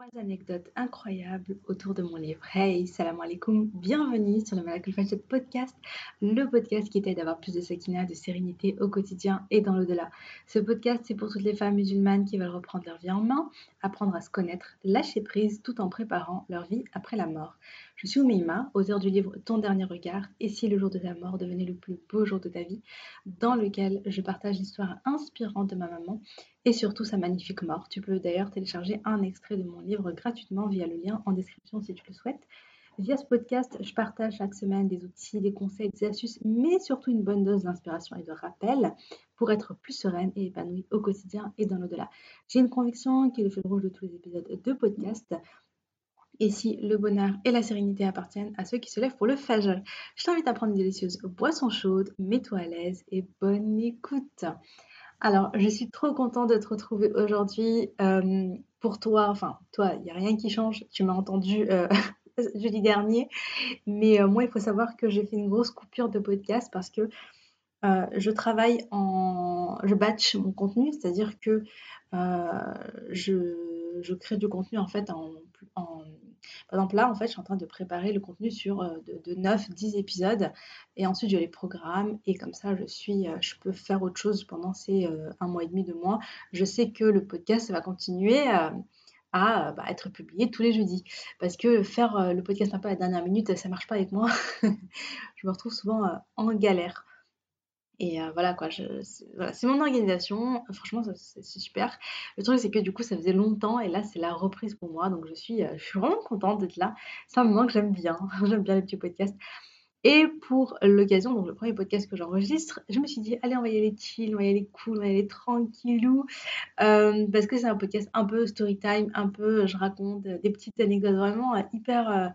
trois anecdotes incroyables autour de mon livre. Hey, salam alaikum, bienvenue sur le Malakul Fajr podcast, le podcast qui t'aide à avoir plus de sakina, de sérénité au quotidien et dans l'au-delà. Ce podcast, c'est pour toutes les femmes musulmanes qui veulent reprendre leur vie en main, apprendre à se connaître, lâcher prise tout en préparant leur vie après la mort. Je suis Oumeima, auteur du livre Ton dernier regard et si le jour de ta mort devenait le plus beau jour de ta vie, dans lequel je partage l'histoire inspirante de ma maman et surtout sa magnifique mort. Tu peux d'ailleurs télécharger un extrait de mon livre gratuitement via le lien en description si tu le souhaites. Via ce podcast, je partage chaque semaine des outils, des conseils, des astuces, mais surtout une bonne dose d'inspiration et de rappel pour être plus sereine et épanouie au quotidien et dans l'au-delà. J'ai une conviction qui est le fil rouge de tous les épisodes de podcast et si le bonheur et la sérénité appartiennent à ceux qui se lèvent pour le fajr? Je t'invite à prendre une délicieuse boisson chaude, mets-toi à l'aise et bonne écoute. Alors, je suis trop contente de te retrouver aujourd'hui. Euh, pour toi, enfin, toi, il n'y a rien qui change. Tu m'as entendu euh, jeudi dernier. Mais euh, moi, il faut savoir que j'ai fait une grosse coupure de podcast parce que je travaille en. Je batch mon contenu, c'est-à-dire que je, je, crée du contenu en fait en, en par exemple, là, en fait, je suis en train de préparer le contenu sur euh, de, 9-10 épisodes et ensuite je les programme et comme ça, je suis, euh, je peux faire autre chose pendant ces euh, un mois et demi, deux mois. Je sais que le podcast va continuer à bah, être publié tous les jeudis. Parce que faire le podcast un peu à la dernière minute, ça marche pas avec moi. je me retrouve souvent en galère. Et voilà quoi, c'est mon organisation. Franchement, c'est super. Le truc, c'est que du coup, ça faisait longtemps et là, c'est la reprise pour moi. Donc, je suis, je suis vraiment contente d'être là. C'est un moment que j'aime bien. j'aime bien les petits podcasts. Et pour l'occasion, donc le premier podcast que j'enregistre, je me suis dit, allez, on va y aller chill, on va y aller cool, on va y aller tranquillou. parce que c'est un podcast un peu story time, un peu, je raconte des petites anecdotes vraiment hyper.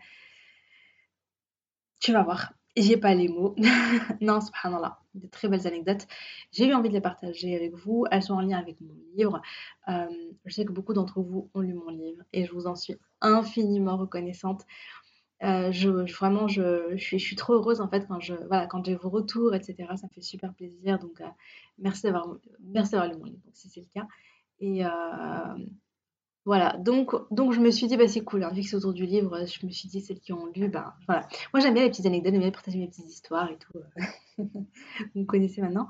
tu vas voir. J'ai pas les mots. non, subhanallah, de très belles anecdotes. J'ai eu envie de les partager avec vous. Elles sont en lien avec mon livre. Euh, je sais que beaucoup d'entre vous ont lu mon livre et je vous en suis infiniment reconnaissante. Euh, je, vraiment, je, suis, je suis trop heureuse en fait quand je voilà j'ai vos retours, etc. Ça me fait super plaisir. Donc, euh, merci d'avoir merci d'avoir lu mon livre, si c'est le cas. Et, voilà, donc, donc je me suis dit, bah, c'est cool, hein, vu que c'est autour du livre, je me suis dit, celles qui ont lu, bah, voilà. Moi, j'aime bien les petites anecdotes, j'aime bien partager mes petites histoires et tout. Euh. vous connaissez maintenant.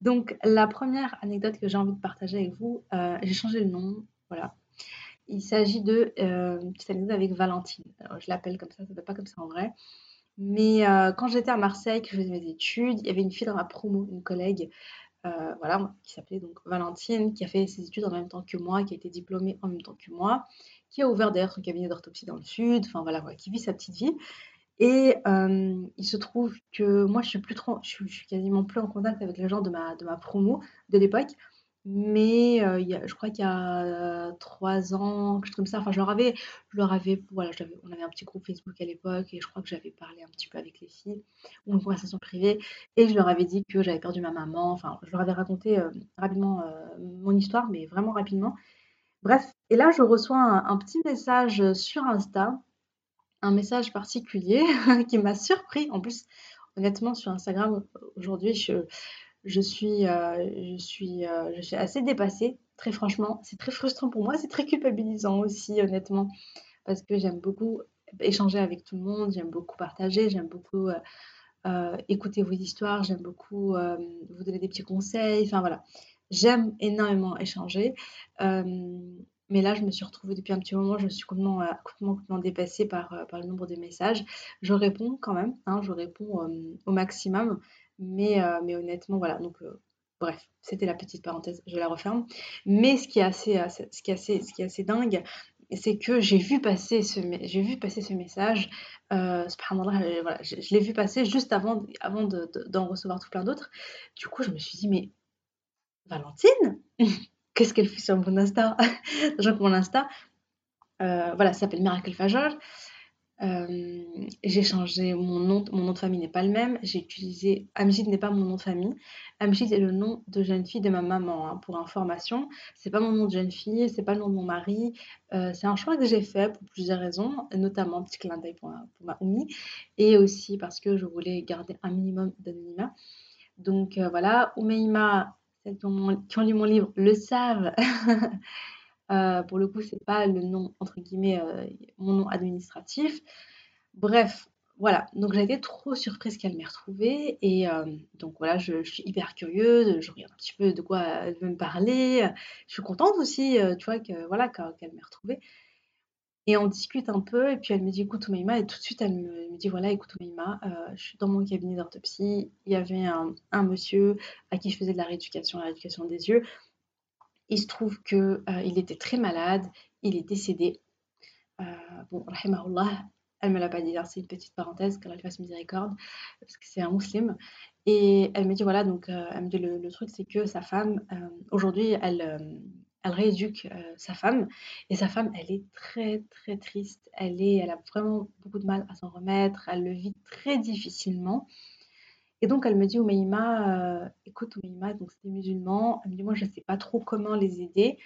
Donc, la première anecdote que j'ai envie de partager avec vous, euh, j'ai changé le nom, voilà. Il s'agit de euh, une anecdote avec Valentine. Je l'appelle comme ça, ça ne pas comme ça en vrai. Mais quand j'étais à Marseille, que je faisais mes études, il y avait une fille dans ma promo, une collègue, euh, voilà, qui s'appelait donc Valentine, qui a fait ses études en même temps que moi, qui a été diplômée en même temps que moi, qui a ouvert d'ailleurs son cabinet d'orthopsie dans le sud, enfin voilà, qui vit sa petite vie. Et euh, il se trouve que moi, je suis plus trop, je suis, quasiment plus en contact avec les gens de ma, de ma promo de l'époque. Mais je crois qu'il y a trois ans, quelque chose comme ça, enfin, je leur avais, je leur avais, voilà, on avait un petit groupe Facebook à l'époque et je crois que j'avais parlé un petit peu avec les filles, ou une conversation privée, et je leur avais dit que j'avais perdu ma maman, enfin, je leur avais raconté rapidement mon histoire, mais vraiment rapidement. Bref, et là, je reçois un, petit message sur Insta, un message particulier qui m'a surpris. En plus, honnêtement, sur Instagram, aujourd'hui, je je suis, euh, je suis, euh, je suis assez dépassée, très franchement. C'est très frustrant pour moi, c'est très culpabilisant aussi, honnêtement, parce que j'aime beaucoup échanger avec tout le monde, j'aime beaucoup partager, j'aime beaucoup euh, écouter vos histoires, j'aime beaucoup vous donner des petits conseils, enfin voilà. J'aime énormément échanger. mais là, je me suis retrouvée depuis un petit moment, je suis complètement, complètement, dépassée par, le nombre de messages. Je réponds quand même, hein, je réponds au maximum. Mais, euh, mais honnêtement, voilà. Donc, euh, bref, c'était la petite parenthèse, je la referme. Mais ce qui est assez, euh, ce qui est assez, ce qui est assez dingue, c'est que j'ai vu passer ce, vu passer ce message. Euh, voilà, je, l'ai vu passer juste avant, avant d'en recevoir tout plein d'autres. Du coup, je me suis dit, mais Valentine, qu'est-ce qu'elle fait sur mon Insta? Que mon Insta, voilà, ça s'appelle Miracle Fajol. Euh, j'ai changé mon nom, mon nom de famille n'est pas le même. J'ai utilisé Amjid n'est pas mon nom de famille. Amjid est le nom de jeune fille de ma maman. Hein, pour information, c'est pas mon nom de jeune fille, c'est pas le nom de mon mari. Euh, c'est un choix que j'ai fait pour plusieurs raisons, notamment petit clin d'œil pour, ma Oumi, et aussi parce que je voulais garder un minimum d'anonymat. Donc euh, voilà, Oumeima, celles qui ont, qui ont, lu mon livre le savent. pour le coup, c'est pas le nom, entre guillemets, mon nom administratif. Bref, voilà, donc j'ai été trop surprise qu'elle m'ait retrouvée et donc voilà, je, suis hyper curieuse, je regarde un petit peu de quoi elle veut me parler. Je suis contente aussi, tu vois, que voilà, qu'elle m'ait retrouvée. Et on discute un peu et puis elle me dit écoute Oumaima et tout de suite elle me, dit voilà écoute Oumaima, je suis dans mon cabinet d'orthopsie, il y avait un, monsieur à qui je faisais de la rééducation, la rééducation des yeux. Il se trouve qu'il il était très malade, il est décédé. bon, rahimahullah, elle me l'a pas dit, hein, c'est une petite parenthèse, qu'elle fasse miséricorde, parce que c'est un musulman. Et elle me dit, voilà, donc, euh, elle me dit, le, truc, c'est que sa femme, euh, aujourd'hui, elle, euh, elle rééduque sa femme, et sa femme, elle est très, très triste. Elle, est, elle a vraiment beaucoup de mal à s'en remettre, elle le vit très difficilement. Et donc, elle me dit, Oumaïma, écoute, Oumaïma, donc c'est des musulmans, elle me dit, moi, je ne sais pas trop comment les aider,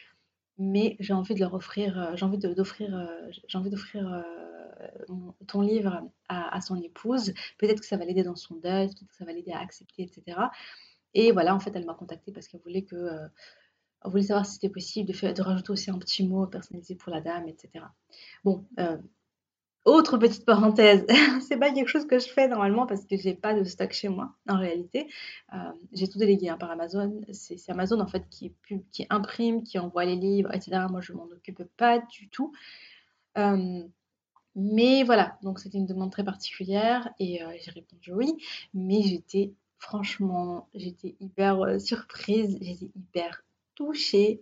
mais j'ai envie de leur offrir, j'ai envie d'offrir, j'ai envie d'offrir ton livre à, son épouse. Peut-être que ça va l'aider dans son deuil, peut-être que ça va l'aider à accepter, etc. Et voilà, en fait, elle m'a contactée parce qu'elle voulait que, euh, voulait savoir si c'était possible de, de rajouter aussi un petit mot personnalisé pour la dame, etc. Bon, euh, autre petite parenthèse, c'est pas quelque chose que je fais normalement parce que j'ai pas de stock chez moi en réalité. Euh, j'ai tout délégué hein, par Amazon. C'est Amazon en fait qui, imprime, qui envoie les livres, etc. Moi je m'en occupe pas du tout. Mais voilà, donc c'était une demande très particulière et euh, j'ai répondu oui. Mais j'étais, franchement, j'étais hyper euh, surprise, j'étais hyper touchée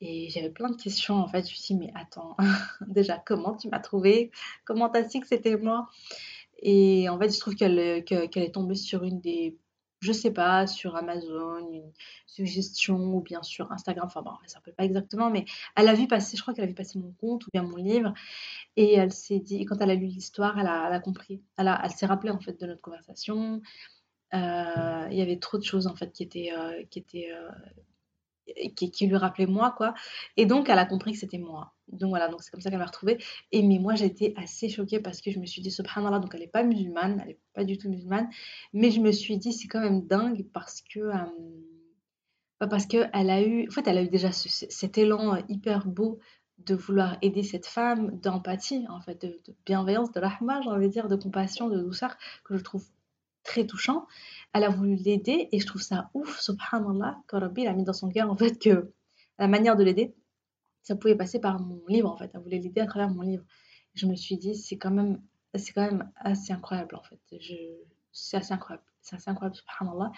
et j'avais plein de questions en fait. Je me suis dit, mais attends, déjà, comment tu m'as trouvé? Comment t'as su que c'était moi? Et en fait, je trouve qu'elle est tombée sur une des je sais pas, sur Amazon, une suggestion ou bien sur Instagram, enfin bon, elle s'appelle pas exactement, mais elle a vu passer, je crois qu'elle a vu passer mon compte ou bien mon livre, et elle s'est dit, quand elle a lu l'histoire, elle a, compris, elle, elle s'est rappelée en fait de notre conversation. Euh, il y avait trop de choses en fait qui étaient, euh, qui étaient euh, qui, lui rappelait moi, quoi. Et donc, elle a compris que c'était moi. Donc voilà, donc c'est comme ça qu'elle m'a retrouvée. Et mais moi, j'étais assez choquée parce que je me suis dit, subhanallah, donc elle n'est pas musulmane, elle n'est pas du tout musulmane. Mais je me suis dit, c'est quand même dingue parce que. Euh, parce qu'elle a eu. En fait, elle a eu déjà cet élan euh, hyper beau de vouloir aider cette femme, d'empathie, en fait, de, de bienveillance, de rahma, j'ai envie de dire, de compassion, de douceur, que je trouve très touchant. Elle a voulu l'aider et je trouve ça ouf, subhanallah, que Rabbi a mis dans son cœur en fait que la manière de l'aider, ça pouvait passer par mon livre en fait. Elle voulait l'aider à travers mon livre. Je me suis dit, c'est quand même, c'est quand même assez incroyable en fait. c'est assez incroyable, c'est assez incroyable, subhanallah.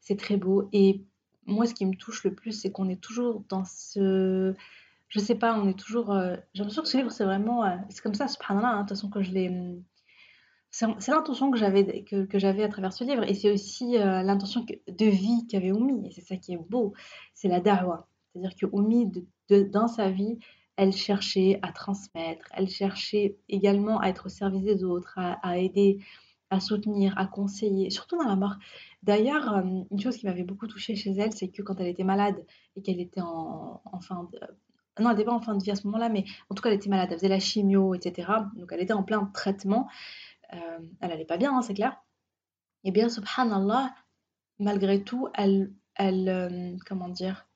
C'est très beau et moi, ce qui me touche le plus, c'est qu'on est toujours dans ce, je sais pas, on est toujours. Euh, j'ai l'impression que ce livre, c'est vraiment. Euh, c'est comme ça, subhanallah, hein, de toute façon, que je l'ai c'est l'intention que j'avais que, j'avais à travers ce livre et c'est aussi euh, l'intention de vie qu'avait Oumi et c'est ça qui est beau, c'est la da'wa. C'est-à-dire que Oumi, dans sa vie, elle cherchait à transmettre, elle cherchait également à être au service des autres, à, aider, à soutenir, à conseiller, surtout dans la mort. D'ailleurs, euh, une chose qui m'avait beaucoup touchée chez elle, c'est que quand elle était malade et qu'elle était en, en fin de, non, elle n'était pas en fin de vie à ce moment-là, mais en tout cas, elle était malade, elle faisait la chimio, etc. Donc, elle était en plein traitement. Euh, elle allait pas bien, hein, c'est clair. Eh bien, subhanallah, malgré tout, elle, elle euh, comment dire,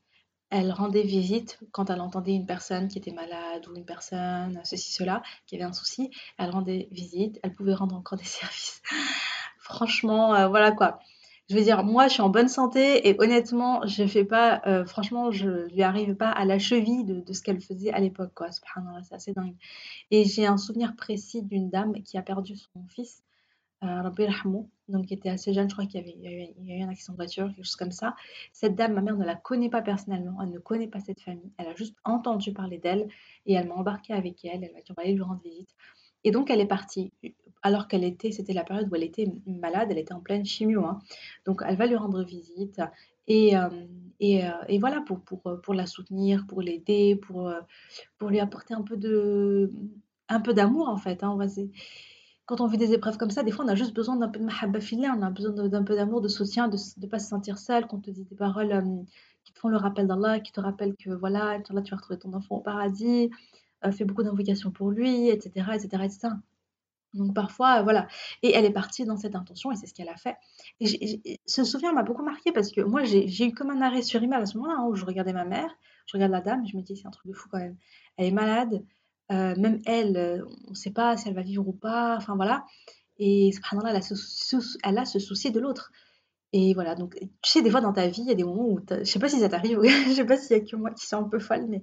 elle rendait visite quand elle entendait une personne qui était malade ou une personne, ceci, cela, qui avait un souci. Elle rendait visite, elle pouvait rendre encore des services. Franchement, euh, voilà quoi. Je veux dire, moi, je suis en bonne santé et honnêtement, je fais pas, franchement, je lui arrive pas à la cheville de, ce qu'elle faisait à l'époque, quoi. C'est assez dingue. Et j'ai un souvenir précis d'une dame qui a perdu son fils, euh, donc qui était assez jeune, je crois qu'il y, avait, accident de voiture, quelque chose comme ça. Cette dame, ma mère ne la connaît pas personnellement, elle ne connaît pas cette famille, elle a juste entendu parler d'elle et elle m'a embarquée avec elle, elle m'a dit on va aller lui rendre visite. Et donc elle est partie, alors qu'elle était, c'était la période où elle était malade, elle était en pleine chimio. Hein. Donc elle va lui rendre visite et, euh, et, euh, et, voilà pour, pour, pour la soutenir, pour l'aider, pour, euh, pour lui apporter un peu de un peu d'amour en fait. Hein. Quand on vit des épreuves comme ça, des fois on a juste besoin d'un peu de mahabba on a besoin d'un peu d'amour, de soutien, de ne pas se sentir seul, qu'on te dit des paroles qui te font le rappel d'Allah, qui te rappellent que voilà, tu vas retrouver ton enfant au paradis, fais beaucoup d'invocations pour lui, etc., etc., etc. Donc parfois, voilà et elle est partie dans cette intention et c'est ce qu'elle a fait et ce souvenir m'a beaucoup marquée parce que moi j'ai eu comme un arrêt sur image à ce moment-là, hein, où je regardais ma mère, je regarde la dame je me dis: «C'est un truc de fou quand même. Elle est malade, heu, même elle, heu, on ne sait pas si elle va vivre ou pas», enfin voilà et subhanallah elle a ce sou elle a ce souci de l'autre et voilà donc tu sais des fois dans ta vie, il y a des moments où je sais pas si ça t'arrive, je sais pas s'il y a que moi qui suis un peu folle mais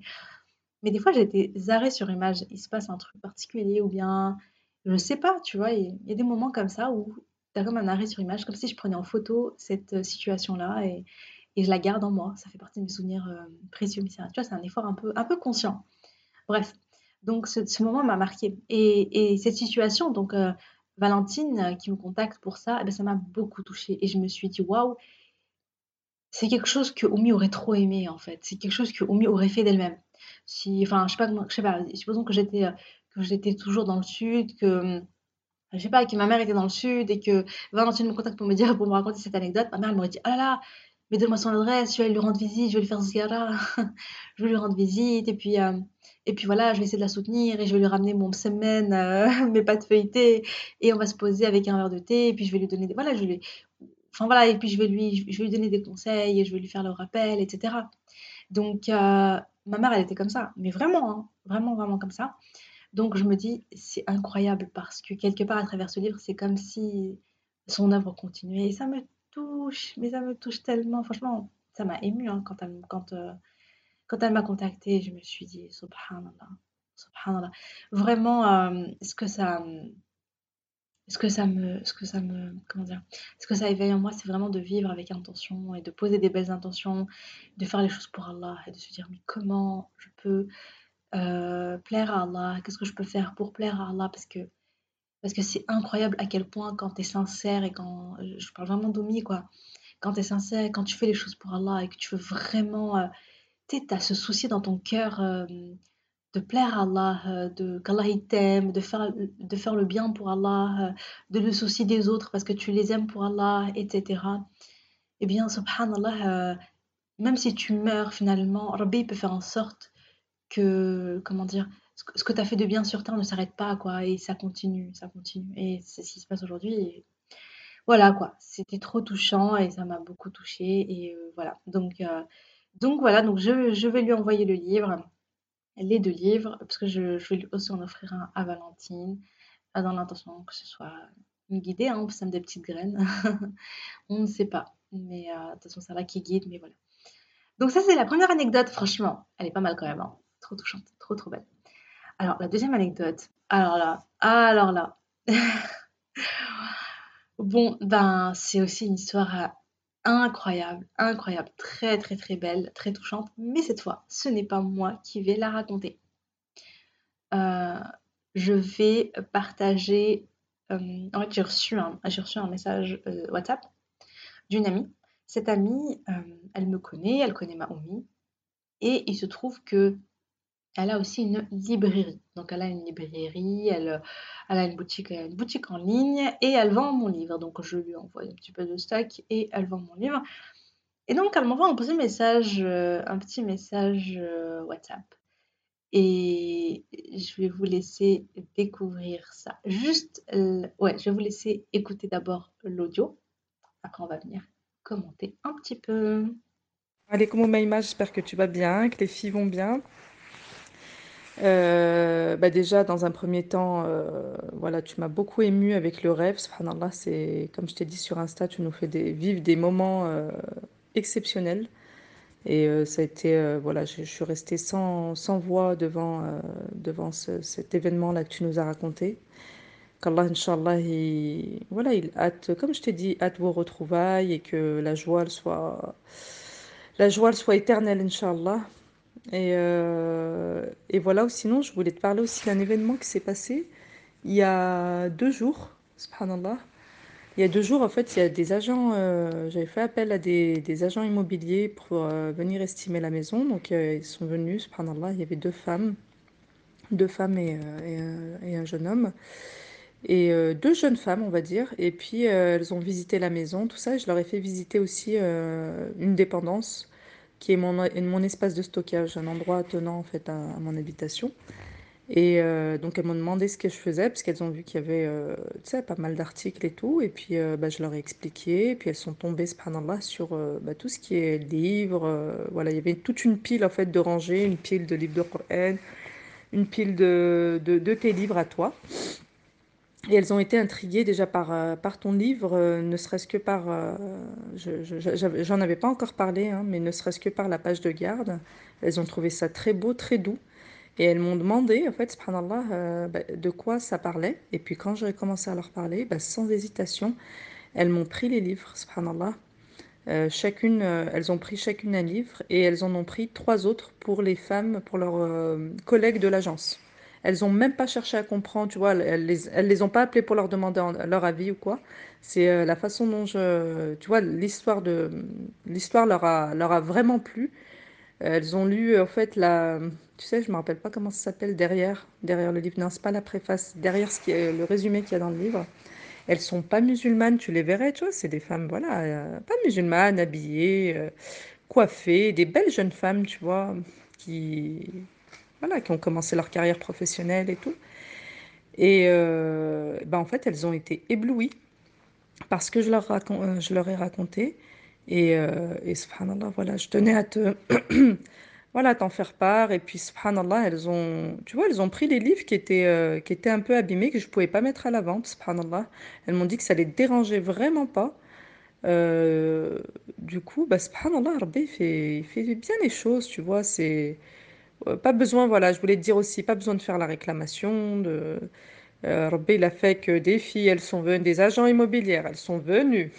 mais des fois j'ai des arrêts sur image. Il se passe un truc particulier ou bien je sais pas, tu vois? Il y a des moments comme ça où tu as comme un arrêt sur image, comme si je prenais en photo cette, heu, situation-là et je la garde en moi. Ça fait partie de mes souvenirs, heu, précieux, mais tu vois, c'est un effort un peu conscient. Bref, donc ce moment m'a marquée et et cette situation donc heu, Valentine, qui me contacte pour ça et bah, ça m'a beaucoup touchée et je me suis dit: «Waouh!» c'est quelque chose que Oumi aurait trop aimé, en fait. C'est quelque chose que Oumi aurait fait d'elle-même. Si enfin, je sais pas je sais pas, supposons que j'étais, heu, que j'étais toujours dans le sud, que, je sais pas, que ma mère était dans le sud et que Valentine me contacte pour me dire pour me raconter cette anecdote, ma mère m'aurait dit: «Oh là mais donne-moi son adresse, je vais lui rendre visite, je vais lui faire ziyara, je vais lui rendre visite et puis, hem, et puis voilà, je vais essayer de la soutenir et je vais lui ramener mon msemen, heu, mes pâtes feuilletées et on va se poser avec un verre de thé et puis je vais lui donner des» voilà, je lui enfin voilà et puis je vais lui je vais lui donner des conseils et je vais lui faire le rappel et cetera. Donc heu, ma mère elle était comme ça, mais vraiment, hein, vraiment, vraiment comme ça. Donc je me dis: «C'est incroyable» parce que quelque part à travers ce livre, c'est comme si son œuvre continuait et ça me touche, mais ça me touche tellement. Franchement, ça m'a émue, hein, quand elle quand elle m'a contactée, je me suis dit: «Subhanallah, subhanallah». Vraiment, hem, ce que ça, ce que ça me ce que ça me comment dire? Ce que ça éveille en moi, c'est vraiment de vivre avec intention et de poser des belles intentions, de faire les choses pour Allah et de se dire: «Mais comment je peux, heu, plaire à Allah? Qu'est-ce que je peux faire pour plaire à Allah?» parce que parce que c'est incroyable à quel point quand tu es sincère et quand je parle vraiment d'Oumi quoi, quand tu es sincère et quand tu fais les choses pour Allah et que tu veux vraiment, heu, tu as ce souci dans ton cœur, hem, de plaire à Allah, heu, de qu'Allah il t'aime, de faire de faire le bien pour Allah, heu, de le souci des autres parce que tu les aimes pour Allah et cetera et bien subhanallah, heu, même si tu meurs finalement, Rabbi peut faire en sorte que comment dire? Ce que tu as fait de bien sur terre ne s'arrête pas quoi et ça continue, ça continue et c'est ce qui se passe aujourd'hui voilà quoi. C'était trop touchant et ça m'a beaucoup touchée et voilà donc donc voilà, donc je je vais lui envoyer le livre, les 2 livres parce que je je vais aussi en offrir un à Valentine, dans l'intention que ce soit une guidée, hein, on sème des petites graines. On ne sait pas, mais heu, de toute façon c'est Allah qui guide, mais voilà. Donc ça c'est la 1re anecdote, franchement, elle est pas mal quand même, hein, trop touchante, trop, trop belle. Alors la 2e anecdote, alors là alors là, bon, ben, c'est aussi une histoire, heu, incroyable, incroyable, très, très, très belle, très touchante, mais cette fois, ce n'est pas moi qui vais la raconter. Heu, je vais partager, hem, en fait j'ai reçu un message, heu, WhatsApp d'une amie. Cette amie, elle me connaît, elle connaît ma Oumi et il se trouve qu'elle a aussi une librairie. Donc elle a une librairie, elle, elle a une boutique, une boutique en ligne et elle vend mon livre. Donc je lui envoie un petit peu de stock et elle vend mon livre et donc elle m'envoie un petit message, heu, un petit message, heu, WhatsApp et je vais vous laisser découvrir ça. Juste ouais, je vais vous laisser écouter d'abord l'audio, après on va venir commenter un petit peu. Alaikum Oumaima, j'espère que tu vas bien, que les filles vont bien. Heu, bah, déjà dans un 1er temps, heu, voilà, tu m'as beaucoup émue avec le rêve, subhanallah, c'est comme je t'ai dit sur Insta, tu nous fais vivre des moments, heu, exceptionnels et ça a été, voilà, je suis restée sans sans voix devant, devant ce cet événement-là que tu nous as raconté. Qu'Allah, Inch'Allah, il voilà, il hâte, comme je t'ai dit, hâte vos retrouvailles et que la joie, soit la joie, soit éternelle, Inch'Allah et heu et voilà sinon je voulais te parler aussi d'un événement qui s'est passé il y a 2 jours, subhanallah. Il y a 2 jours, en fait, il y a des agents, heu, j'avais fait appel à des agents immobiliers pour, heu, venir estimer la maison. Donc ils sont venus, subhanallah, il y avait 2 femmes 2 femmes et et un jeune homme. Et heu, 2 jeunes femmes, on va dire. Et puis, elles ont visité la maison, tout ça. Et je leur ai fait visiter aussi, une dépendance qui est mon mon espace de stockage, un endroit attenant, en fait, à mon habitation Et euh, donc, elles m'ont demandé ce que je faisais, parce qu'elles ont vu qu'il y avait, euh, pas mal d'articles et tout. Et puis, euh, bah, je leur ai expliqué. Puis, elles sont tombées, subhanallah, sur euh, bah, tout ce qui est livres. voilà, il y avait toute une pile, en fait, de rangées, une pile de livres de Coran, une pile de, de, de tes livres à toi. Et elles ont été intriguées déjà par, euh, par ton livre, euh, ne serait-ce que par... euh, j'en avais pas encore parlé, hein, mais ne serait-ce que par la page de garde. Elles ont trouvé ça très beau, très doux. Et elles m'ont demandé, en fait, subhanallah, euh, bah, de quoi ça parlait. Et puis quand j'ai commencé à leur parler, bah, sans hésitation, elles m'ont pris les livres, subhanallah. Chacune, elles ont pris chacune un livre et elles en ont pris trois autres pour les femmes, pour leurs collègues de l'agence. Elles ont même pas cherché à comprendre, tu vois, elles, les, les ont pas appelées pour leur demander leur avis ou quoi. C'est euh, la façon dont je, tu vois, l'histoire de, l'histoire leur a, leur a vraiment plu. Elles ont lu, en fait, la, tu sais, je me rappelle pas comment ça s'appelle derrière, derrière le livre. Non, c'est pas la préface, derrière ce qui est le résumé qu'il y a dans le livre. Elles sont pas musulmanes, tu les verrais, tu vois, c'est des femmes, voilà, euh, pas musulmanes, habillées, euh, coiffées, des belles jeunes femmes, tu vois, qui, voilà, qui ont commencé leur carrière professionnelle et tout. Et euh, ben, en fait, elles ont été éblouies parce que je leur, racon- euh, je leur ai raconté. Et, euh, et subhanallah, voilà, je tenais à te, voilà, t'en faire part. Et puis, subhanallah, elles ont, tu vois, elles ont pris les livres qui étaient, euh, qui étaient un peu abîmés, que je pouvais pas mettre à la vente, subhanallah. Elles m'ont dit que ça les dérangeait vraiment pas. Du coup, bah, subhanallah, Rabbi, il fait, fait bien les choses, tu vois. C'est pas besoin, voilà, je voulais te dire aussi, pas besoin de faire la réclamation. De, euh, il a fait que des filles, elles sont venues, des agents immobiliers, elles sont venues.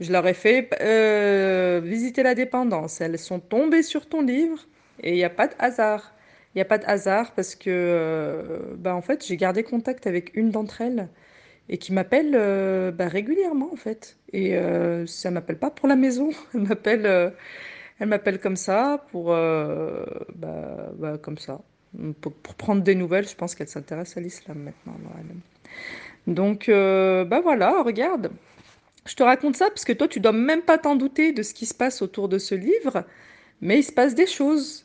Je leur ai fait euh, visiter la dépendance. Elles sont tombées sur ton livre et il n'y a pas de hasard. Il n'y a pas de hasard parce que, euh, bah, en fait, j'ai gardé contact avec une d'entre elles et qui m'appelle euh, bah, régulièrement, en fait. Et euh, ça m'appelle pas pour la maison. Elle m'appelle euh, elle m'appelle comme ça pour, euh, bah, bah, comme ça. Pour, prendre des nouvelles, je pense qu'elle s'intéresse à l'islam maintenant. Donc, euh, bah voilà, regarde. Je te raconte ça parce que toi, tu dois même pas t'en douter de ce qui se passe autour de ce livre, mais il se passe des choses,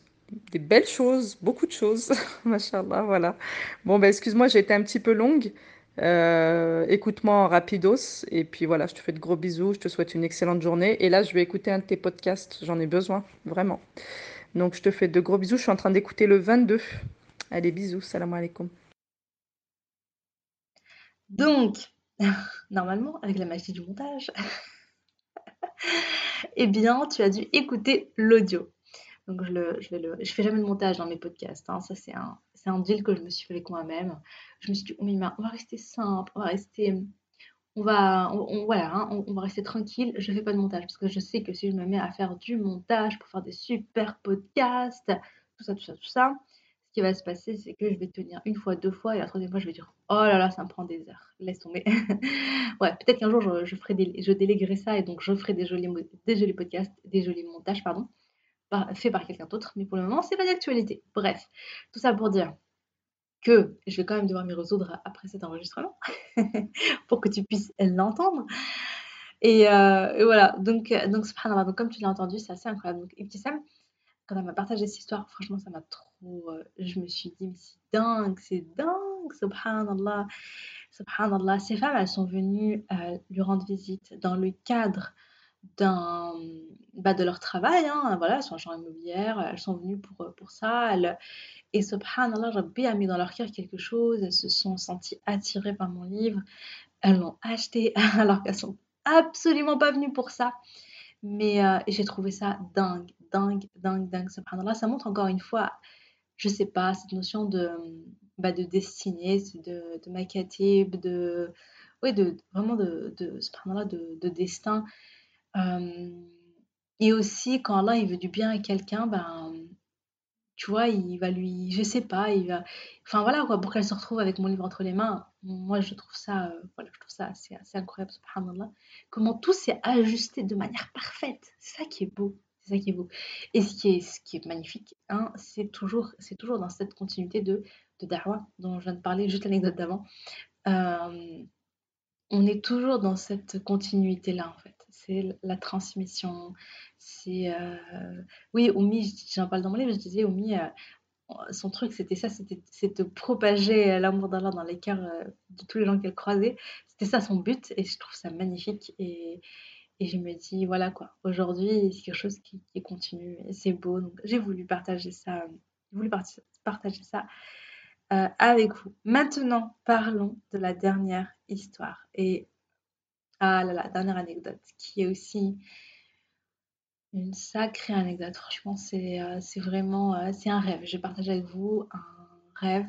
des belles choses, beaucoup de choses. Machallah, voilà. Bon, bah excuse-moi, j'ai été un petit peu longue. Euh, écoute-moi en rapidos. Et puis voilà, je te fais de gros bisous. Je te souhaite une excellente journée. Et là, je vais écouter un de tes podcasts. J'en ai besoin, vraiment. Donc, je te fais de gros bisous. Je suis en train d'écouter le 22. Allez, bisous. Salam alaikum. Donc, normalement, avec la magie du montage, eh bien, tu as dû écouter l'audio. Donc, je, fais jamais de montage dans mes podcasts. hein. Ça, c'est un, c'est un deal que je me suis fait avec moi-même. Je me suis dit, oh, on va rester simple, on va rester, on va, voilà, hein, on, va rester tranquille. Je fais pas de montage parce que je sais que si je me mets à faire du montage pour faire des super podcasts, tout ça, tout ça, tout ça, ce qui va se passer, c'est que je vais tenir une fois, deux fois, et la troisième fois, je vais dire, oh là là, ça me prend des heures. Laisse tomber. Ouais, peut-être qu'un jour, je, ferai je déléguerai ça et donc je ferai des jolis, des jolis podcasts, des jolis montages, pardon, par- faits par quelqu'un d'autre. Mais pour le moment, c'est pas d'actualité. Bref, tout ça pour dire que je vais quand même devoir m'y résoudre après cet enregistrement pour que tu puisses l'entendre. Et, euh, et voilà, donc, donc, subhanallah, donc comme tu l'as entendu, c'est assez incroyable. Donc, Ibtissam, quand elle m'a partagé cette histoire, franchement, ça m'a trop. euh, je me suis dit, mais c'est dingue, c'est dingue, subhanallah, subhanallah. Ces femmes, elles sont venues euh, lui rendre visite dans le cadre bah, de leur travail. Hein, voilà, elles sont agents immobilières, elles sont venues pour, pour ça. Elles, et subhanallah, Rabbi a mis dans leur cœur quelque chose. Elles se sont senties attirées par mon livre. Elles l'ont acheté alors qu'elles sont absolument pas venues pour ça. Mais euh, j'ai trouvé ça dingue, dingue, dingue, dingue, subhanallah. Ça montre encore une fois, je sais pas, cette notion de, bah, de destinée, de, de de, oui, de, vraiment de, de, subhanallah, de, de destin. Et aussi, quand Allah il veut du bien à quelqu'un, ben, tu vois, il va lui, je sais pas, il va, enfin voilà pour qu'elle se retrouve avec mon livre entre les mains. Moi, je trouve ça, euh, voilà, je trouve ça assez, assez incroyable, subhanallah. Comment tout s'est ajusté de manière parfaite. C'est ça qui est beau. C'est ça qui est beau. Et ce qui est, magnifique, hein, c'est toujours, toujours dans cette continuité de, de Da'wah dont je viens de parler, juste l'anecdote d'avant. On est toujours dans cette continuité-là, en fait. C'est la transmission. C'est. euh, Oui, Oumi, j'en parle dans mon livre, je disais, Oumi, euh, son truc, c'était ça, c'était de propager l'amour d'Allah dans les cœurs euh, de tous les gens qu'elle croisait. C'était ça son but et je trouve ça magnifique. Et, et je me dis, voilà quoi, aujourd'hui, c'est quelque chose qui, qui continue c'est beau. Donc j'ai voulu partager ça, voulu partager ça euh, avec vous. Maintenant, parlons de la dernière histoire. Et ah là là, dernière anecdote qui est aussi une sacrée anecdote. Franchement, c'est euh, vraiment euh, c'est un rêve. Je vais partager avec vous un rêve.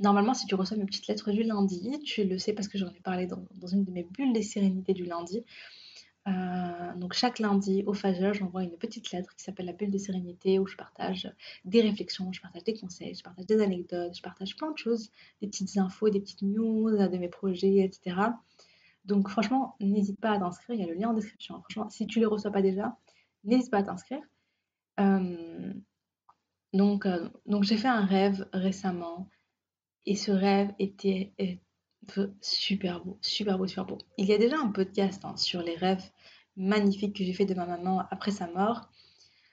normalement, si tu reçois mes petites lettres du lundi, tu le sais parce que j'en ai parlé dans, dans, une de mes bulles des sérénités du lundi. Euh, donc chaque lundi au Fajr, j'envoie une petite lettre qui s'appelle la bulle de sérénité où je partage des réflexions, je partage des conseils, je partage des anecdotes, je partage plein de choses, des petites infos, des petites news de mes projets, etc. Donc franchement, n'hésite pas à t'inscrire, il y a le lien en description. Franchement, si tu ne les reçois pas déjà, n'hésite pas à t'inscrire. Euh, donc, euh, donc j'ai fait un rêve récemment et ce rêve était super beau, super beau, super beau. Il y a déjà un podcast hein, sur les rêves magnifiques que j'ai fait de ma maman après sa mort.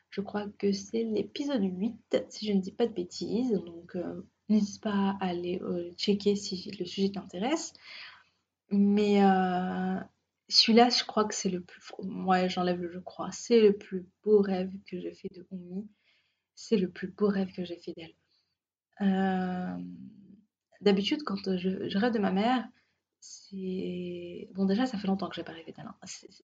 Je crois que c'est l'épisode 8, si je ne dis pas de bêtises. Donc, euh, n'hésite pas à aller euh, checker si le sujet t'intéresse. Mais euh, celui-là, je crois que c'est le plus. Moi, j'enlève le je crois. C'est le plus beau rêve que j'ai fait de Oumi. C'est le plus beau rêve que j'ai fait d'elle. D'habitude, quand euh, je, rêve de ma mère, c'est bon déjà ça fait longtemps que j'ai pas rêvé d'elle. Hein.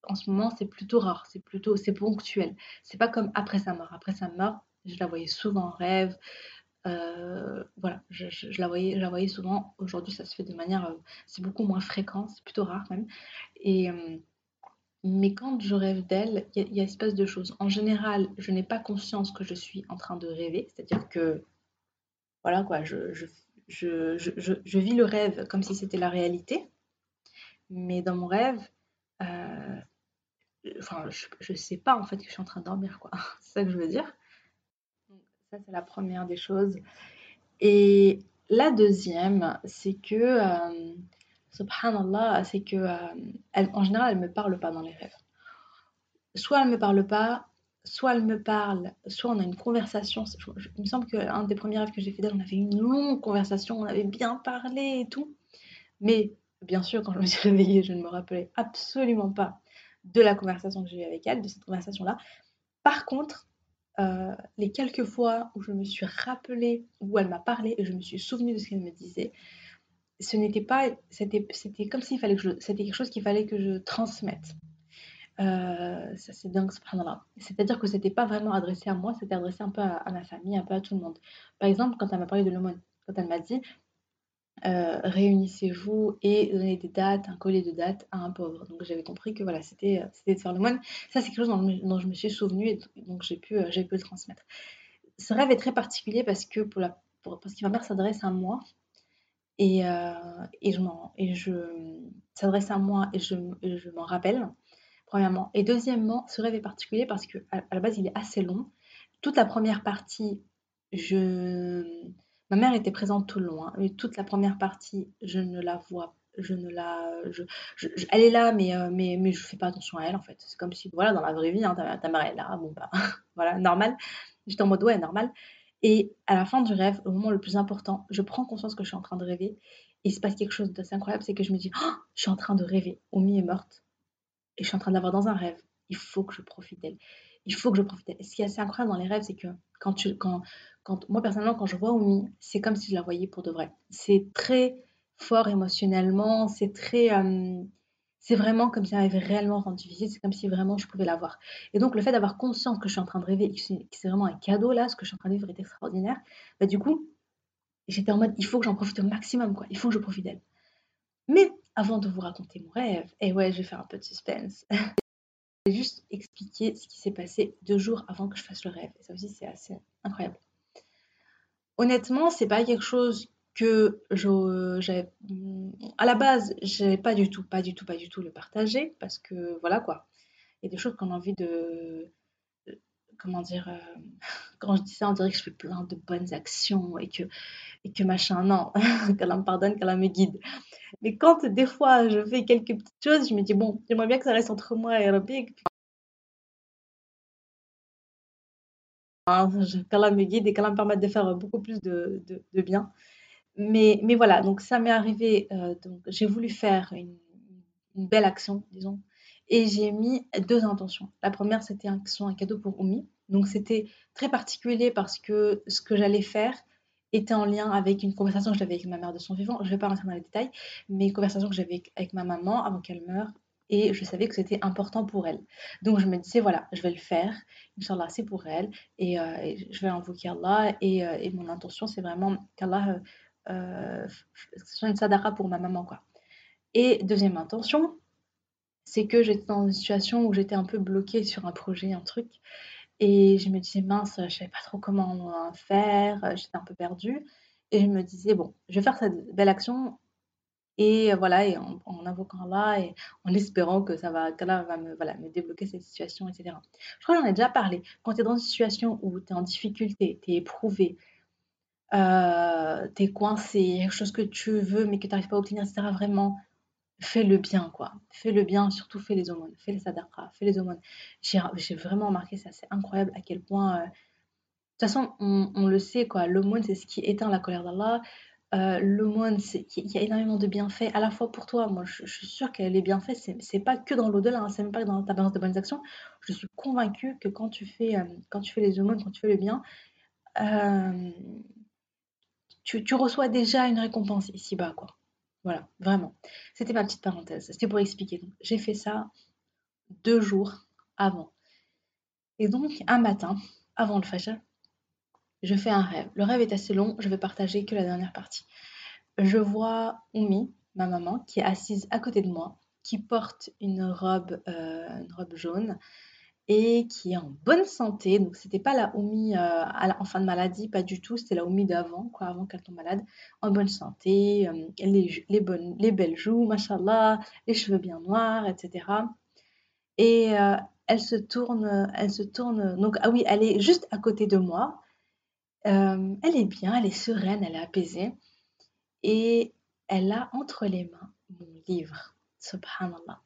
En ce moment c'est plutôt rare, c'est plutôt c'est ponctuel. C'est pas comme après sa mort. Après sa mort, je la voyais souvent en rêve. Euh, voilà, je, la voyais, je la voyais souvent. Aujourd'hui ça se fait de manière, euh, c'est beaucoup moins fréquent, c'est plutôt rare même. Et mais quand je rêve d'elle, il y, a espèce de choses. En général, je n'ai pas conscience que je suis en train de rêver, c'est-à-dire que voilà quoi, je, je je, vis le rêve comme si c'était la réalité, mais dans mon rêve, euh, enfin, je ne sais pas en fait que je suis en train de dormir. C'est ça que je veux dire. ça, c'est la première des choses. Et la deuxième, c'est que, euh, subhanallah, c'est que, euh, en général, elle ne me parle pas dans les rêves. Soit elle ne me parle pas, soit elle me parle, soit on a une conversation. il me semble qu'un des premiers rêves que j'ai fait d'elle, on avait une longue conversation, on avait bien parlé et tout. Mais bien sûr, quand je me suis réveillée, je ne me rappelais absolument pas de la conversation que j'ai eue avec elle, de cette conversation-là. Par contre, euh, les quelques fois où je me suis rappelée, où elle m'a parlé et je me suis souvenue de ce qu'elle me disait, ce n'était pas, c'était, comme s'il fallait que je, c'était quelque chose qu'il fallait que je transmette. Euh, c'est dingue, subhanallah. C'est-à-dire que c'était pas vraiment adressé à moi, c'était adressé un peu à, ma famille, un peu à tout le monde. Par exemple, quand elle m'a parlé de l'aumône, quand elle m'a dit euh, réunissez-vous et donnez des dates, un collier de dates à un pauvre. Donc j'avais compris que voilà, c'était euh, de faire l'aumône. Ça c'est quelque chose dont, je me suis souvenue et donc j'ai pu, pu le transmettre. Ce rêve est très particulier parce que pour la, parce que ma mère s'adresse à moi et, et je m'en s'adresse à moi et je, je m'en rappelle premièrement. Et deuxièmement, ce rêve est particulier parce que à, la base, il est assez long. Toute la première partie, je... ma mère était présente tout le long, hein, mais toute la première partie, je ne la vois je ne la elle est là mais, euh, mais mais je fais pas attention à elle en fait. C'est comme si voilà dans la vraie vie hein, ta, ta, mère est là bon bah voilà normal. J'étais en mode ouais normal. Et à la fin du rêve au moment le plus important je prends conscience que je suis en train de rêver et il se passe quelque chose d'assez incroyable c'est que je me dis oh, je suis en train de rêver. Omi est morte et je suis en train d'avoir dans un rêve. Il faut que je profite d'elle. Il faut que je profite d'elle. Ce qui est assez incroyable dans les rêves, c'est que quand tu, quand, quand, moi personnellement, quand je vois Oumi, c'est comme si je la voyais pour de vrai. C'est très fort émotionnellement, c'est très, euh, c'est vraiment comme si elle avait réellement rendu visite, c'est comme si vraiment je pouvais la voir. Et donc le fait d'avoir conscience que je suis en train de rêver que c'est vraiment un cadeau là, ce que je suis en train de vivre est extraordinaire, bah du coup, j'étais en mode, il faut que j'en profite au maximum, quoi. Il faut que je profite d'elle. Mais avant de vous raconter mon rêve, et ouais, je vais faire un peu de suspense. je vais juste expliquer ce qui s'est passé deux jours avant que je fasse le rêve. Et ça aussi, c'est assez incroyable. Honnêtement, c'est pas quelque chose que j'avais. À la base, j'avais pas du tout, pas du tout, pas du tout le partager parce que voilà quoi. Il y a des choses qu'on a envie de. Comment dire euh, Quand je dis ça, on dirait que je fais plein de bonnes actions et que, et que machin. Non, qu'elle me pardonne, qu'elle me guide. Mais quand des fois je fais quelques petites choses, je me dis, bon, j'aimerais bien que ça reste entre moi et Rabbi. Hein, qu'Allah me guide et qu'Allah me permette de faire beaucoup plus de, de, bien. Mais, mais voilà, donc ça m'est arrivé, euh, donc j'ai voulu faire une, belle action, disons, et j'ai mis deux intentions. La première, c'était un, un cadeau pour Oumi. Donc c'était très particulier parce que ce que j'allais faire était en lien avec une conversation que j'avais avec ma mère de son vivant. Je ne vais pas rentrer dans les détails, mais une conversation que j'avais avec ma maman avant qu'elle meure et je savais que c'était important pour elle. Donc je me disais, voilà, je vais le faire, Inch'Allah, c'est pour elle, et, euh, je vais invoquer Allah, et, euh, et mon intention, c'est vraiment qu'Allah euh, soit une sadaqa pour ma maman, quoi. Et deuxième intention, c'est que j'étais dans une situation où j'étais un peu bloquée sur un projet, un truc, et je me disais, mince, je savais pas trop comment faire, j'étais un peu perdue, et je me disais, bon, je vais faire cette belle action, et voilà, et en, invoquant Allah et en espérant que ça va, qu'Allah va me, voilà, me débloquer cette situation, etc. Je crois que j'en ai déjà parlé. Quand tu es dans une situation où tu es en difficulté, tu es éprouvé, euh, tu es coincé, quelque chose que tu veux mais que tu n'arrives pas à obtenir, etc. Vraiment, fais le bien, quoi. Fais le bien, surtout fais les aumônes, fais les sadaqas, fais les aumônes. J'ai vraiment remarqué, c'est assez incroyable à quel point... Euh, de toute façon, on, le sait, quoi. L'aumône, c'est ce qui éteint la colère d'Allah. Euh, l'aumône, il y a énormément de bienfaits à la fois pour toi. Moi, je, suis sûre que les bienfaits, c'est pas que dans l'au-delà, hein, c'est même pas dans ta balance de bonnes actions. Je suis convaincue que quand tu fais, euh, quand tu fais les aumônes, quand tu fais le bien, euh, tu, reçois déjà une récompense ici-bas, quoi. Voilà, vraiment. C'était ma petite parenthèse. C'était pour expliquer. J'ai fait ça deux jours avant. Et donc, un matin, avant le fajr, je fais un rêve. Le rêve est assez long, je vais partager que la dernière partie. Je vois Oumi, ma maman, qui est assise à côté de moi, qui porte une robe, euh, une robe jaune et qui est en bonne santé. Donc c'était pas la Oumi euh, en fin de maladie, pas du tout. C'était la Oumi d'avant, quoi, avant qu'elle tombe malade, en bonne santé, euh, les, bonnes, les belles joues, machallah, les cheveux bien noirs, etc. Et elle se tourne, elle se tourne. Donc ah oui, elle est juste à côté de moi. Euh, elle est bien, elle est sereine, elle est apaisée et elle a entre les mains mon livre, subhanallah.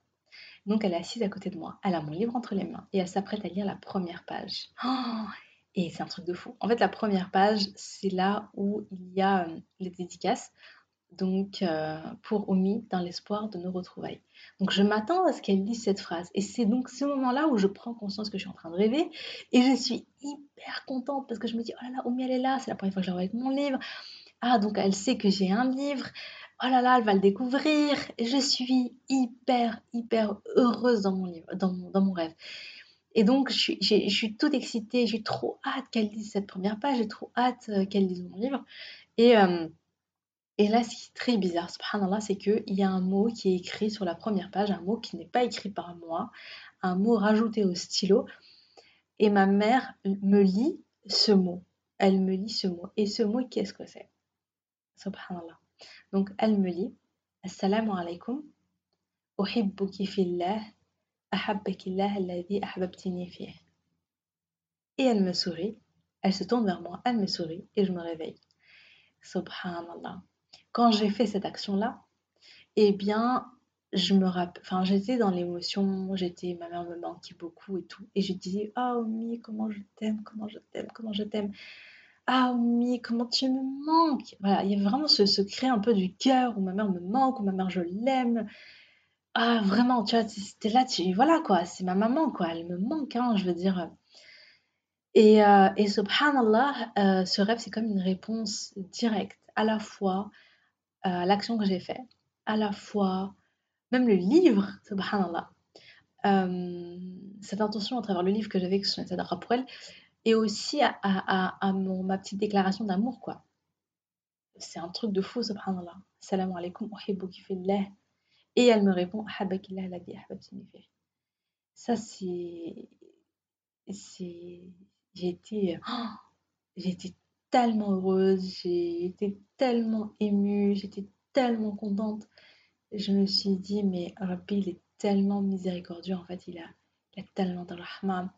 Donc elle est assise à côté de moi, elle a mon livre entre les mains et elle s'apprête à lire la première page. Oh et c'est un truc de fou. En fait, la première page, c'est là où il y a euh, les dédicaces donc euh, pour Omi dans l'espoir de nos retrouvailles. Donc je m'attends à ce qu'elle lise cette phrase. Et c'est donc ce moment-là où je prends conscience que je suis en train de rêver et je suis hyper contente parce que je me dis, oh là là, Omi elle est là, c'est la première fois que je la vois avec mon livre. Ah, donc elle sait que j'ai un livre. Oh là là, elle va le découvrir. Je suis hyper, hyper heureuse dans mon livre, dans dans mon rêve. Et donc, je suis, je suis toute excitée, j'ai trop hâte qu'elle lise cette première page, j'ai trop hâte euh, qu'elle lise mon livre. Et, euh, et là, ce qui est très bizarre, subhanallah, c'est qu'il y a un mot qui est écrit sur la première page, un mot qui n'est pas écrit par moi, un mot rajouté au stylo. Et ma mère me lit ce mot. Elle me lit ce mot. Et ce mot, qu'est-ce que c'est? Subhanallah. Donc, elle me lit Assalamu alaikum. Uhibbuki fillah. Ahabbakillah alladhi ahbabtini fih. Et elle me sourit. Elle se tourne vers moi. Elle me sourit. Et je me réveille. Subhanallah quand j'ai fait cette action-là, eh bien, je me rappelle, enfin, j'étais dans l'émotion, j'étais, ma mère me manquait beaucoup et tout, et je disais, ah, Omi, comment je t'aime, comment je t'aime, comment je t'aime. Ah, Omi, comment tu me manques. Voilà, il y a vraiment ce secret un peu du cœur où ma mère me manque, où ma mère je l'aime. Ah, vraiment, tu vois, c'était là, tu, voilà quoi, c'est ma maman quoi, elle me manque, hein, je veux dire. Et, euh, et subhanallah, euh, ce rêve, c'est comme une réponse directe, à la fois l'action que j'ai faite, à la fois, même le livre, subhanallah, euh, cette intention à travers le livre que j'avais, que c'est pour elle, et aussi à, à, mon, ma petite déclaration d'amour, quoi. C'est un truc de fou, subhanallah. Salam alaikum, Et elle me répond, Ça, c'est. J'ai été. J'ai été tellement heureuse, j'ai été tellement émue, j'étais tellement contente. Je me suis dit, mais Rabbi, il est tellement miséricordieux, en fait, il a, tellement de rahma.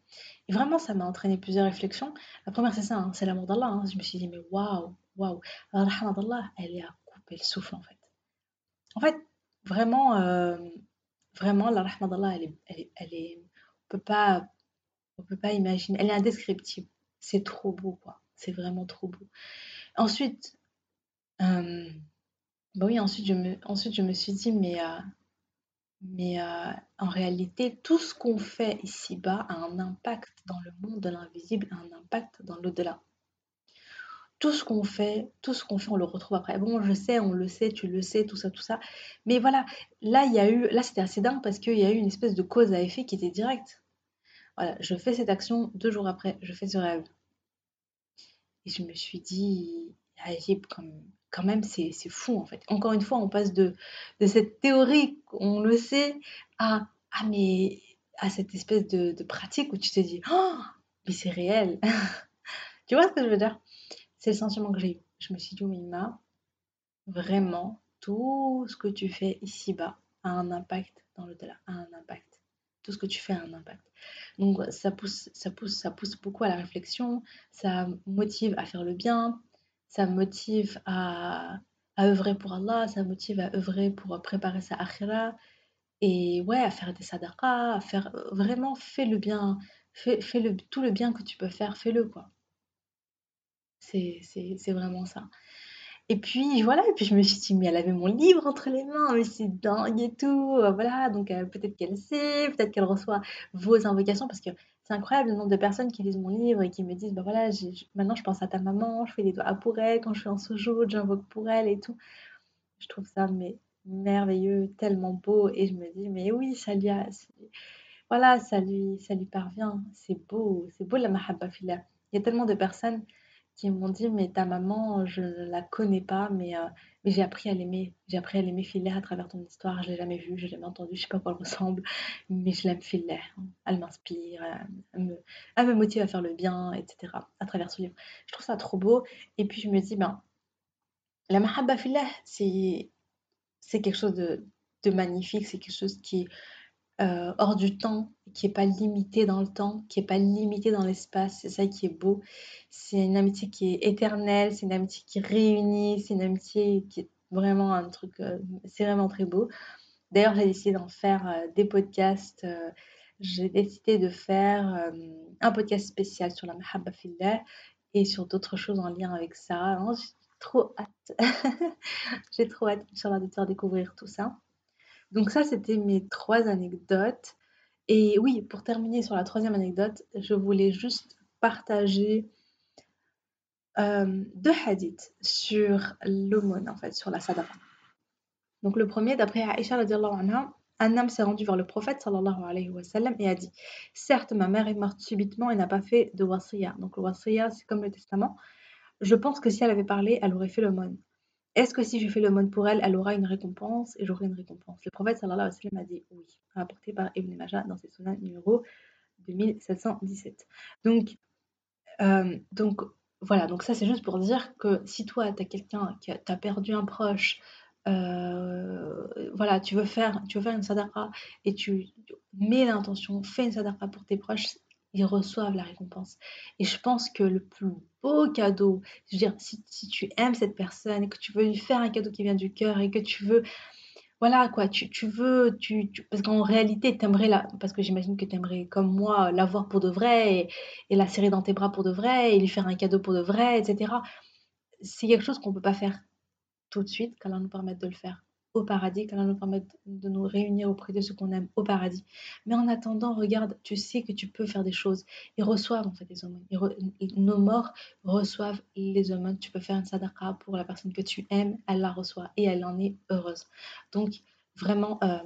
Et vraiment, ça m'a entraîné plusieurs réflexions. La première, c'est ça, hein, c'est l'amour d'Allah. Hein. Je me suis dit, mais waouh, waouh, la rahma d'Allah, elle est à couper le souffle, en fait. En fait, vraiment, euh, vraiment, la rahma d'Allah, elle est, elle, est, on peut pas, on peut pas imaginer, elle est indescriptible. c'est trop beau, quoi. C'est vraiment trop beau. Ensuite, euh, bah oui, ensuite je me, ensuite je me suis dit, mais, euh, mais euh, en réalité, tout ce qu'on fait ici-bas a un impact dans le monde de l'invisible, a un impact dans l'au-delà. Tout ce qu'on fait, tout ce qu'on fait, on le retrouve après. Bon, je sais, on le sait, tu le sais, tout ça, tout ça. Mais voilà, là, il y a eu, là, c'était assez dingue parce qu'il y a eu une espèce de cause à effet qui était directe. Voilà, je fais cette action, deux jours après, je fais ce rêve. Et je me suis dit, Agib, comme quand même, c'est fou en fait. Encore une fois, on passe de, de cette théorie, on le sait, à, ah, mais, à cette espèce de, de pratique où tu te dis, oh, mais c'est réel. tu vois ce que je veux dire? C'est le sentiment que j'ai eu. Je me suis dit, Mima, vraiment, tout ce que tu fais ici-bas a un impact dans le delà a un impact. Tout ce que tu fais a un impact. Donc ça pousse, ça pousse, ça pousse beaucoup à la réflexion, ça motive à faire le bien, ça motive à, œuvrer pour Allah, ça motive à œuvrer pour préparer sa akhira et ouais, à faire des sadaqas, à faire vraiment fais le bien, fais, fais le, tout le bien que tu peux faire, fais-le quoi. C'est vraiment ça. Et puis voilà, et puis je me suis dit, mais elle avait mon livre entre les mains, mais c'est dingue et tout. Voilà, donc euh, peut-être qu'elle sait, peut-être qu'elle reçoit vos invocations, parce que c'est incroyable le nombre de personnes qui lisent mon livre et qui me disent, bah voilà, maintenant je pense à ta maman, je fais des doigts pour elle, quand je suis en sojourn, j'invoque pour elle et tout. Je trouve ça mais merveilleux, tellement beau, et je me dis, mais oui, ça lui a, voilà, ça lui, ça lui parvient, c'est beau, c'est beau la mahabba Il y a tellement de personnes qui m'ont dit mais ta maman je ne la connais pas mais, euh, j'ai appris à l'aimer. J'ai appris à l'aimer filer à travers ton histoire. Je l'ai jamais vue je l'ai jamais entendue je sais pas quoi elle ressemble mais je l'aime filer elle m'inspire elle me, motive à faire le bien etc à travers ce livre. Je trouve ça trop beau. Et puis je me dis ben la mahabba fillah c'est c'est quelque chose de, de magnifique. C'est quelque chose qui euh, hors du temps, qui n'est pas limité dans le temps, qui n'est pas limité dans l'espace. C'est ça qui est beau. C'est une amitié qui est éternelle, c'est une amitié qui réunit, c'est une amitié qui est vraiment un truc, euh, c'est vraiment très beau. D'ailleurs, j'ai décidé d'en faire euh, des podcasts. j'ai décidé de faire un podcast spécial sur la Mahabba Fillah et sur d'autres choses en lien avec ça. Hein, j'ai trop hâte. j'ai trop hâte, de te faire découvrir tout ça. Donc ça, c'était mes trois anecdotes. Et oui, pour terminer sur la troisième anecdote, je voulais juste partager euh, deux hadiths sur l'aumône, en fait, sur la sadaqa. Donc le premier, d'après Aïcha anha, un homme s'est rendu vers le prophète sallallahu alayhi wa sallam et a dit Certes, ma mère est morte subitement et n'a pas fait de wasiya. Donc le wasiya, c'est comme le testament. Je pense que si elle avait parlé, elle aurait fait l'aumône. Est-ce que si je fais le l'aumône pour elle, elle aura une récompense et j'aurai une récompense? Le prophète sallallahu alayhi wa sallam a dit oui, rapporté par Ibn Majah dans ses sunnahs numéro 2717. Donc, euh, donc voilà, donc ça c'est juste pour dire que si toi tu as quelqu'un qui a, perdu un proche, euh, voilà, tu veux faire, tu veux faire une sadaqa et tu mets l'intention, fais une sadaqa pour tes proches, ils reçoivent la récompense. Et je pense que le plus beau cadeau, dire, si, tu aimes cette personne et que tu veux lui faire un cadeau qui vient du cœur et que tu veux, voilà quoi, tu, tu veux, tu, parce qu'en réalité, t'aimerais la, parce que j'imagine que tu aimerais comme moi l'avoir pour de vrai et, et, la serrer dans tes bras pour de vrai et lui faire un cadeau pour de vrai, etc. C'est quelque chose qu'on ne peut pas faire tout de suite, qu'Allah nous permette de le faire au paradis, qu'Allah nous permette de nous réunir auprès de ceux qu'on aime au paradis. Mais en attendant, regarde, tu sais que tu peux faire des choses. Ils reçoivent en fait les hommes. Nos morts reçoivent les hommes. Tu peux faire une sadaqa pour la personne que tu aimes, elle la reçoit et elle en est heureuse. Donc vraiment, euh,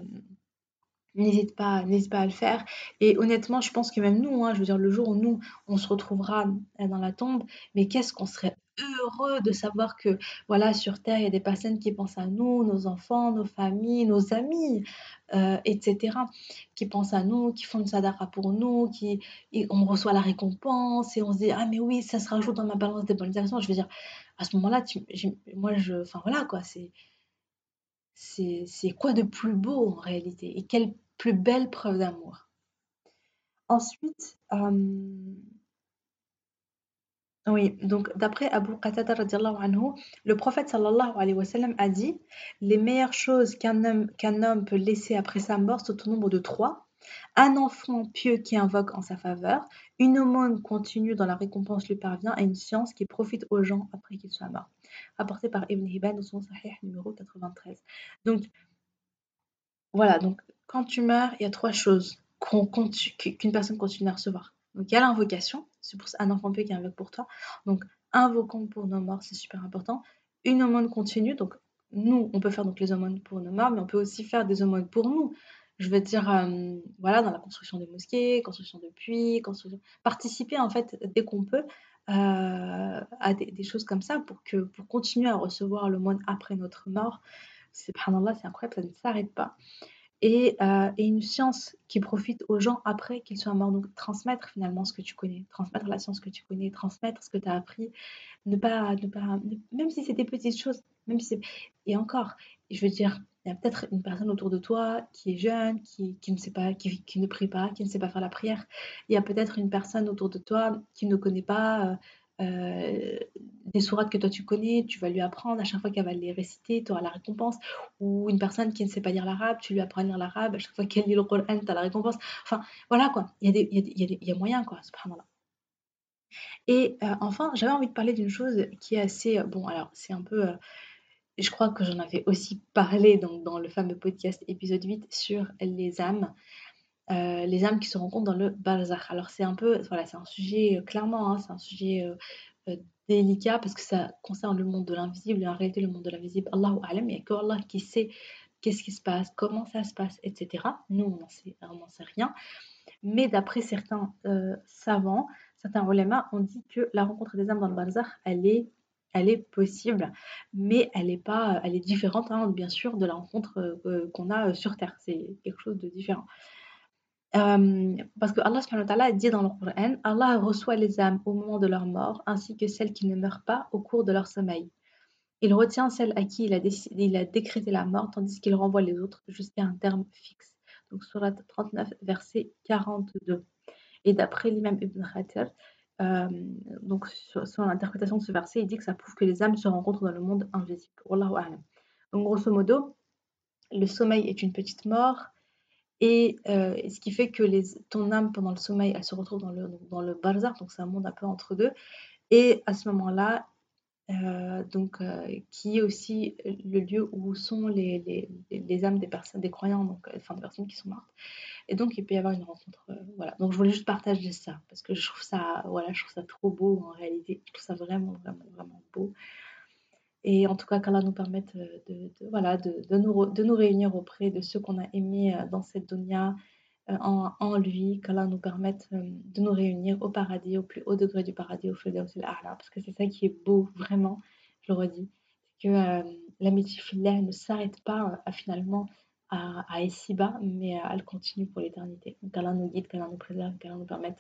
n'hésite pas, n'hésite pas à le faire. Et honnêtement, je pense que même nous, hein, je veux dire, le jour où nous, on se retrouvera dans la tombe, mais qu'est-ce qu'on serait heureux de savoir que, voilà, sur Terre, il y a des personnes qui pensent à nous, nos enfants, nos familles, nos amis, euh, etc., qui pensent à nous, qui font une sadaqa pour nous, qui, on reçoit la récompense et on se dit, ah mais oui, ça se rajoute dans ma balance des bonnes actions. Je veux dire, à ce moment-là, moi, je, enfin voilà, quoi, c'est, c'est quoi de plus beau en réalité? Et quelle plus belle preuve d'amour? Ensuite, euh, oui, donc d'après Abu Qatada anhu, le prophète sallallahu alayhi wa sallam a dit Les meilleures choses qu'un homme, homme peut laisser après sa mort sont au nombre de trois Un enfant pieux qui invoque en sa faveur, une aumône continue dont la récompense lui parvient et une science qui profite aux gens après qu'ils soient morts. Rapporté par Ibn Hibban dans son Sahih numéro 93. Donc, voilà, donc quand tu meurs, il y a trois choses qu'une personne continue à recevoir. Donc il y a l'invocation, c'est pour un enfant qui invoque pour toi. Donc invoquons pour nos morts, c'est super important. Une aumône continue, donc nous, on peut faire donc les aumônes pour nos morts, mais on peut aussi faire des aumônes pour nous. Je veux dire, euh, voilà, dans la construction des mosquées, construction de puits, participer en fait dès qu'on peut euh, à des, choses comme ça pour que pour continuer à recevoir monde après notre mort. C'est c'est incroyable, ça ne s'arrête pas. Euh, et, une science qui profite aux gens après qu'ils soient morts. Donc transmettre finalement ce que tu connais, transmettre la science que tu connais, transmettre ce que tu as appris, ne pas, ne pas, même si c'est des petites choses, même si. Et encore, je veux dire, il y a peut-être une personne autour de toi qui est jeune, qui, qui ne sait pas, qui, qui, ne prie pas, qui ne sait pas faire la prière. Il y a peut-être une personne autour de toi qui ne connaît pas euh, des sourates que toi tu connais, tu vas lui apprendre, à chaque fois qu'elle va les réciter, tu auras la récompense. Ou une personne qui ne sait pas lire l'arabe, tu lui apprends à lire l'arabe, à chaque fois qu'elle lit le Coran, tu as la récompense. Enfin, voilà quoi, il y y il y a, moyen quoi, subhanallah. Et euh, enfin, j'avais envie de parler d'une chose qui est assez... Euh, bon, alors c'est un peu... je crois que j'en avais aussi parlé donc, dans le fameux podcast épisode 8 sur les âmes. Euh, les âmes qui se rencontrent dans le barzakh. Alors c'est un peu, voilà, c'est un sujet, euh, clairement, hein, c'est un sujet euh, délicat parce que ça concerne le monde de l'invisible et en réalité le monde de l'invisible, Allahu Alam, il n'y a que Allah qui sait qu'est-ce qui se passe, comment ça se passe, etc. Nous, on n'en sait, sait rien. Mais d'après certains savants, certains ulama ont dit que la rencontre des âmes dans le barzakh, elle est elle est possible, mais elle est pas, elle est différente, hein, bien sûr, de la rencontre qu'on a sur Terre. C'est quelque chose de différent. Euh, parce que Allah subhanahu dit dans le Coran Allah reçoit les âmes au moment de leur mort ainsi que celles qui ne meurent pas au cours de leur sommeil. Il retient celles à qui il a, décrété la mort tandis qu'il renvoie les autres jusqu'à un terme fixe. Donc surat 39 verset 42. Et d'après l'imam Ibn Khatir, euh, donc sur, l'interprétation de ce verset, il dit que ça prouve que les âmes se rencontrent dans le monde invisible. Donc grosso modo, le sommeil est une petite mort, et euh, ce qui fait que ton âme, pendant le sommeil, elle se retrouve dans le, dans le barzakh, donc c'est un monde un peu entre deux. Et à ce moment-là, euh, donc, euh, qui est aussi le lieu où sont les, âmes des des croyants, donc, enfin des personnes qui sont mortes. Et donc, il peut y avoir une rencontre. voilà. Donc, je voulais juste partager ça, parce que je trouve ça, voilà, je trouve ça trop beau en réalité. Je trouve ça vraiment, vraiment, vraiment beau. Et en tout cas, qu'Allah nous permette euh, de, voilà, de, de, nous, de réunir auprès de ceux qu'on a aimés euh, dans cette dunya, euh, en, en, lui, qu'Allah nous permette de nous réunir au paradis, au plus haut degré du paradis, au Firdaus al parce que c'est ça qui est beau, vraiment, je le redis, que l'amitié filaire ne s'arrête pas finalement à, à ici-bas, mais elle continue pour l'éternité. Qu'Allah nous guide, qu'Allah nous préserve, qu'Allah nous permette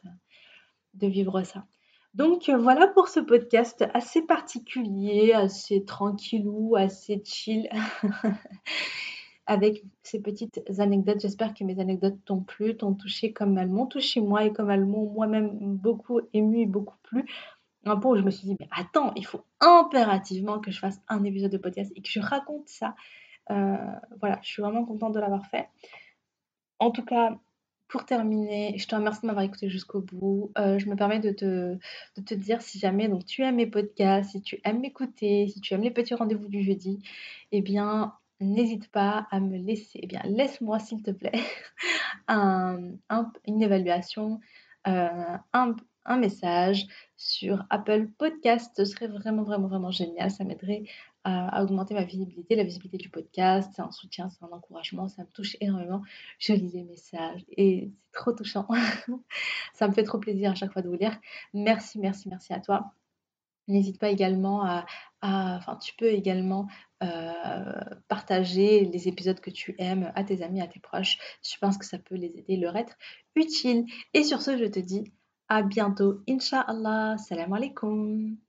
de vivre ça. Donc euh, voilà pour ce podcast assez particulier, assez tranquillou, assez chill, avec ces petites anecdotes. J'espère que mes anecdotes t'ont plu, t'ont touché comme elles m'ont touché moi et comme elles m'ont moi-même beaucoup ému et beaucoup plu. Un point où je me suis dit, mais attends, il faut impérativement que je fasse un épisode de podcast et que je raconte ça. Euh, voilà, je suis vraiment contente de l'avoir fait. En tout cas, pour terminer, je te remercie de m'avoir écouté jusqu'au bout. Euh, je me permets de te, de te dire si jamais donc, tu aimes mes podcasts, si tu aimes m'écouter, si tu aimes les petits rendez-vous du jeudi, eh bien, n'hésite pas à me laisser, eh bien, laisse-moi s'il te plaît un, une évaluation, euh, un, un message sur Apple Podcast. Ce serait vraiment, vraiment, vraiment génial. Ça m'aiderait à, augmenter ma visibilité, la visibilité du podcast. C'est un soutien, c'est un encouragement. Ça me touche énormément. Je lis les messages et c'est trop touchant. ça me fait trop plaisir à chaque fois de vous lire. Merci, merci, merci à toi. N'hésite pas également à, enfin, tu peux également euh, partager les épisodes que tu aimes à tes amis, à tes proches. Je pense que ça peut les aider, leur être utile. Et sur ce, je te dis à bientôt, Inch'Allah. Salam alaikum.